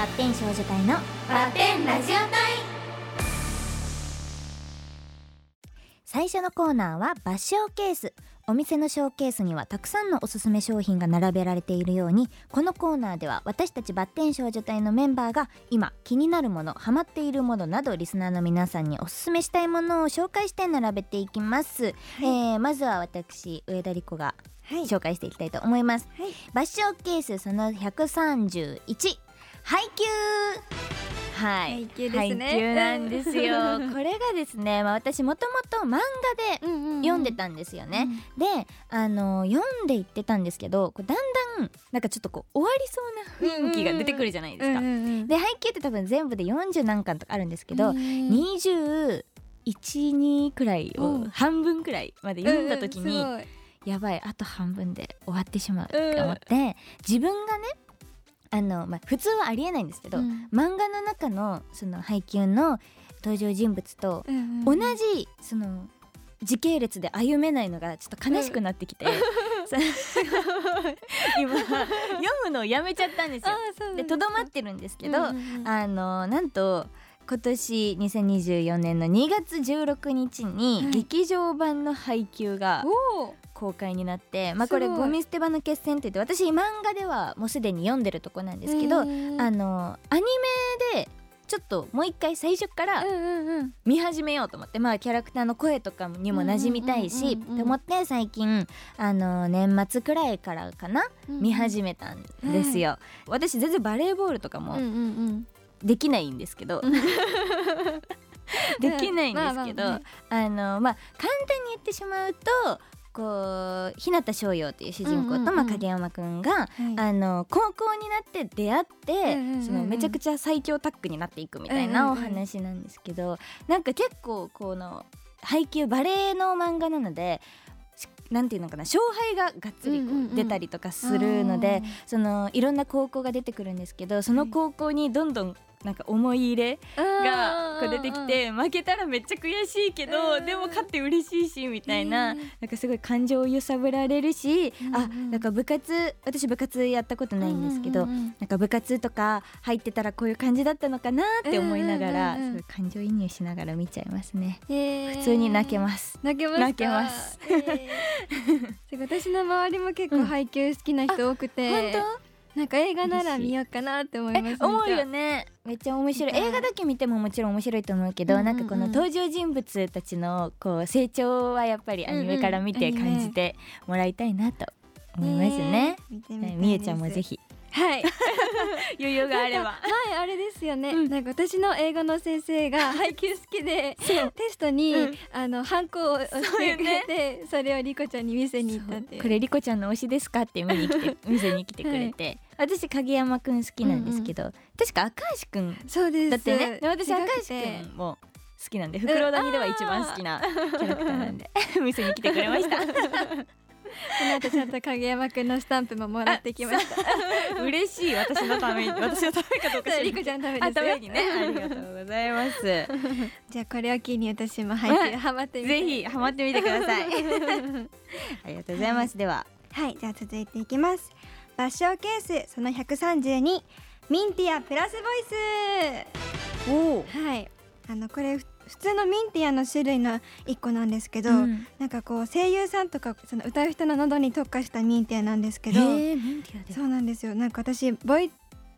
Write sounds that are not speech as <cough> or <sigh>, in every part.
バッテン少女隊のバッテンラジオ隊。最初のコーナーはバッショーケース。お店のショーケースにはたくさんのおすすめ商品が並べられているようにこのコーナーでは私たちバッテン少女隊のメンバーが今気になるものハマっているものなどリスナーの皆さんにおすすめしたいものを紹介して並べていきます、えーまずは私上田理子がはい。紹介していきたいと思います、はい。バッショーケースその131配給はい。配給ですね。配給なんですよ。<laughs> これがですね、まあ、私もともと漫画でうんうんうん。読んでたんですよね、であの読んでいってたんですけどこうだんだんなんかちょっとこう終わりそうな雰囲気が出てくるじゃないですか、うんうんうんで配給って多分全部で40何巻とかあるんですけど、うん21くらいをうん。半分くらいまで読んだ時に、うんうんすやばいあと半分で終わってしまうって思って、自分がねあの、まあ、普通はありえないんですけど、うん。漫画の中のその配給の登場人物と同うんうんうん。じその時系列で歩めないのがちょっと悲しくなってきて、そ <laughs> 今読むのをやめちゃったんですよ。でとどまってるんですけど、うんうんうん。あのなんと今年2024年の2月16日にはい。劇場版の配給が公開になって、まあこれゴミ捨て場の決戦って言って私漫画ではもうすでに読んでるとこなんですけど、うんあのアニメでちょっともう一回最初から見始めようと思って、まあキャラクターの声とかにも馴染みたいしと思って最近あの年末くらいからかな見始めたんですよ、私全然バレーボールとかもできないんですけど、<laughs> できないんですけど、まあまあのまあ簡単に言ってしまうとこう日向翔陽っていう主人公と、まあ、影山くんが、はい。あの高校になって出会って、そのめちゃくちゃ最強タッグになっていくみたいなお話なんですけど、なんか結構この配給バレエの漫画なのでしなんていうのかな勝敗ががっつり出たりとかするので、そのいろんな高校が出てくるんですけどその高校にどんどんなんか思い入れがこう出てきて負けたらめっちゃ悔しいけどうんでも勝って嬉しいしみたいなうん。なんかすごい感情を揺さぶられるしうんあなんか部活私部活やったことないんですけどなんか部活とか入ってたらこういう感じだったのかなって思いながら感情移入しながら見ちゃいますね。普通に泣けます。泣けます私の周りも結構配給好きな人多くて、本なんか映画なら見ようかなって思います。思うよねねめっちゃ面白い。映画だけ見てももちろん面白いと思うけど、うんうんうん。なんかこの登場人物たちのこう成長はやっぱりアニメから見て感じてもらいたいなと思いますね。見てみたいです。みゆちゃんもぜひはい。<laughs> 余裕があれば。はいあれですよね、うん。なんか私の英語の先生が配給好きでテストに、うん。あのハンコを押してくれてそ,、れをリコちゃんに見せに行ったっていう。これリコちゃんの推しですかって見に来て <laughs> 店に来てくれて、私影山くん好きなんですけど、確か赤石くんそうです。だってね。で私赤て。石くんも好きなんで袋谷では一番好きなキャラクターなんで店 <laughs> に来てくれましたこの後ちゃんと影山くんのスタンプももらってきました。嬉しい。私のために。<laughs> 私のためかどうか知らない。リコちゃんのためにね。<laughs> ありがとうございます。ぜじゃあこれを機に私も配給ハマってみてひハマってみてください。<laughs> ありがとうございます。では。はいじゃあ続いていきます。バッショーケースその132ミンティアプラスボイス。おおはい。あのこれふ普通のミンティアの種類の一個なんですけど、うん。なんかこう声優さんとかその歌う人の喉に特化したミンティアなんですけど、そうなんですよ。なんか私ボイ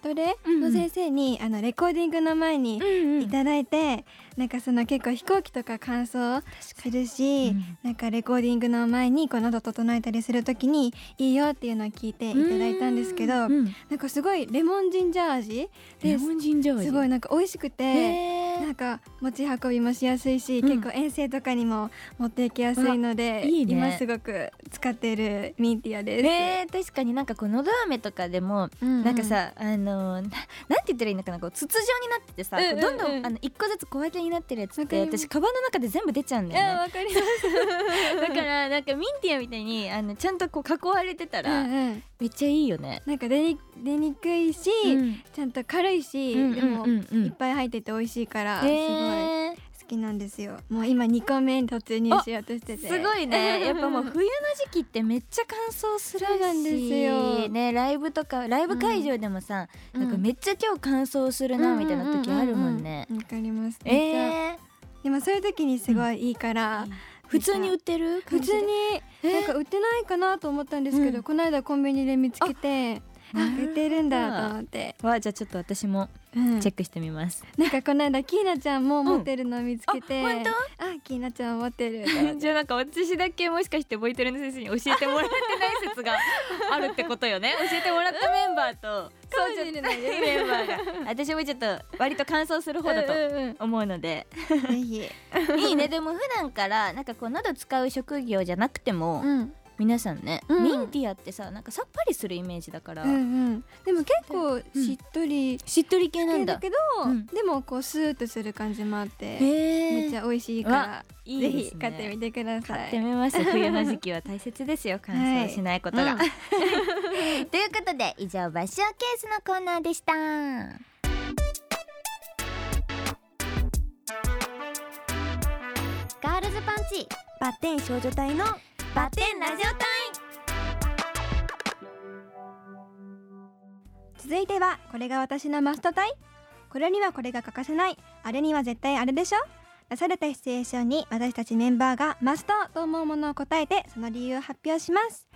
トレの先生に、あのレコーディングの前にうんうん。いただいて、なんかその結構飛行機とか乾燥するし、うん。なんかレコーディングの前にこう喉整えたりするときにいいよっていうのを聞いていただいたんですけど、うん。なんかすごいレモンジンジャー味でレモンジンジャー味。すごいなんか美味しくて。なんか持ち運びもしやすいし、うん。結構遠征とかにも持っていきやすいのでいいね。今すごく使っているミンティアです。えー、確かになんかこうのど飴とかでも、うんうん。なんかさあのーななんて言ったらいいのかなこう筒状になっててさ、うんうんどんどんあの一個ずつ小分けになってるやつって私カバンの中で全部出ちゃうんだよね。わかります。<laughs> だからなんかミンティアみたいにあのちゃんとこう囲われてたら、うんうん。めっちゃいいよね。なんか出に出にくいし、うん。ちゃんと軽いし、うん。でも、いっぱい入ってて美味しいから、すごいえー好期なんですよ。もう今2個目に突入しようとしてて。すごいね。やっぱもう冬の時期ってめっちゃ乾燥するしなんですよ。ねライブとかライブ会場でもさ、うん。なんかめっちゃ今日乾燥するなみたいな時あるもんね。うううわかります。えー、でもそういう時にすごいいいから、普通に売ってる？普通にえー。なんか売ってないかなと思ったんですけど、うん。この間コンビニで見つけて売ってるんだと思って、わじゃあちょっと私もうんチェックしてみます、なんかこの間キーナちゃんも持ってるのを見つけて、あ本当？あキーナちゃん持ってる <laughs> じゃあなんか私だけもしかしてボイトレの先生に教えてもらってない説があるってことよね。<laughs> 教えてもらったメンバーと。かもしれないですメンバーが私もちょっと割と乾燥する方だとうんうん思うので。うんぜひ、<laughs> いいね。でも普段からなんかこう喉使う職業じゃなくても、うん皆さんね、うん。ミンティアってさなんかさっぱりするイメージだから、うんうん、でも結構しっとりしっとり系なんだ。だけど、うん。でもこうスーッとする感じもあって、へめっちゃゃ美味しいからいいね。ひ買ってみてください。買ってみます。冬の時期は大切ですよ。乾燥しないことが、うん。<laughs> ということで以上バッショーケースのコーナーでした。ガールズパンチバッテン少女隊のバッテンラジオタイ続いてはこれが私のマスト隊。これにはこれが欠かせない。あれには絶対あれでしょ。出されたシチュエーションに私たちメンバーがマストと思うものを答えてその理由を発表します。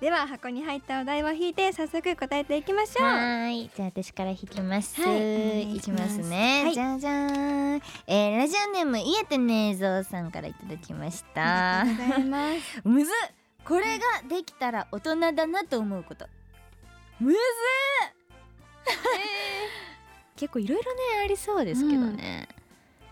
では箱に入ったお題を引いて早速答えていきましょう。はーい。じゃあ私から弾きます、はいお願いいきしますね、はい。じゃじゃーん、えー、ラジオネームイエテネーゾーさんからいただきました。ありがとうございます。むずっ。これができたら大人だなと思うこと。むずっ。結構いろいろねありそうですけどね、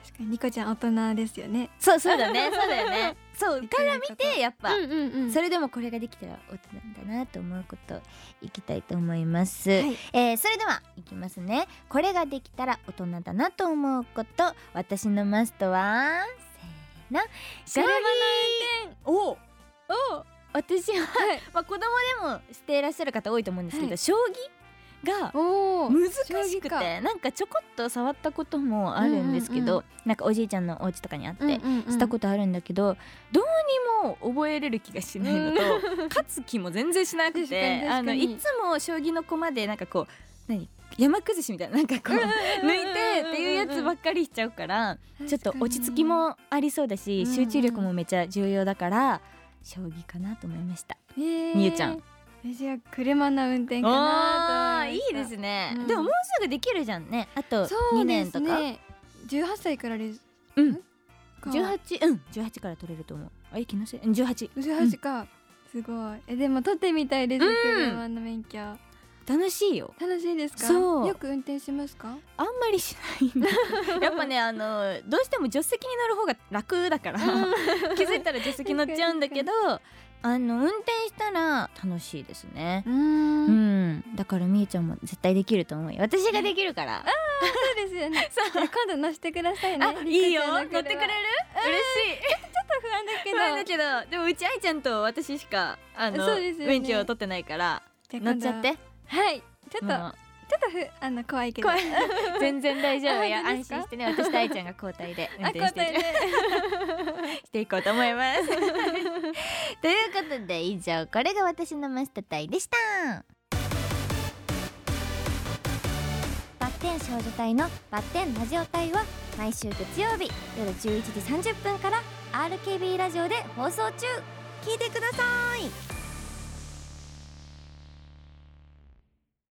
確かにニコちゃん大人ですよね。そうそうだね。そうだよねそうから見てやっぱ、うんうんうん。それでもこれができたら大人だなと思うこといきたいと思います、はい。えーそれではいきますね。これができたら大人だなと思うこと私のマストはせーの。将棋お。お私は、はい。まあ子供でもしていらっしゃる方多いと思うんですけど、はい。将棋がお難しくてなんかちょこっと触ったこともあるんですけど、うんうんなんかおじいちゃんのお家とかにあって、うんうんうん。したことあるんだけどどうにも覚えれる気がしないのと、勝つ気も全然しなくてあのいつも将棋の駒でなんかこう何山崩しみたいななんかこう抜いてっていうやつばっかりしちゃうからちょっと落ち着きもありそうだしうんうん集中力もめっちゃ重要だから将棋かなと思いました。えー。みゆちゃん。私は車の運転かなと思いいいですね、うん。でももうすぐできるじゃんね。あと2そうです年とか、ね18歳からです。うん。か18うん。18から取れると思う。あれ気のせい。うん18 18か、すごい。えでも取ってみたいです、うん。車の免許楽しいよ。楽しいですか？そう。よく運転しますか？あんまりしない <laughs> やっぱねあのどうしても助手席に乗る方が楽だから。<laughs> 気づいたら助手席乗っちゃうんだけどあの運転したら楽しいですね。ううん。ん。だからみーちゃんも絶対できると思うよ。私ができるから。そうですよね。<laughs> そう。今度乗せてくださいね。あいいよ。乗ってくれる？嬉しい。ちょっと不安だけど。不安だけど。でもうち愛ちゃんと私しかあの、そうですよね。を取ってないから。乗っちゃってはい。ちょっとちょっとふあの怖いけど。怖い。<laughs> 全然大丈夫。あよ本当ですか？安心してね。私と愛ちゃんが交代で運あ転して <laughs> していこうと思います。<laughs> ということで以上これが私のマスター隊でした。バッテン少女隊のバッテンラジオ隊は毎週月曜日夜11時30分から RKB ラジオで放送中。聞いてください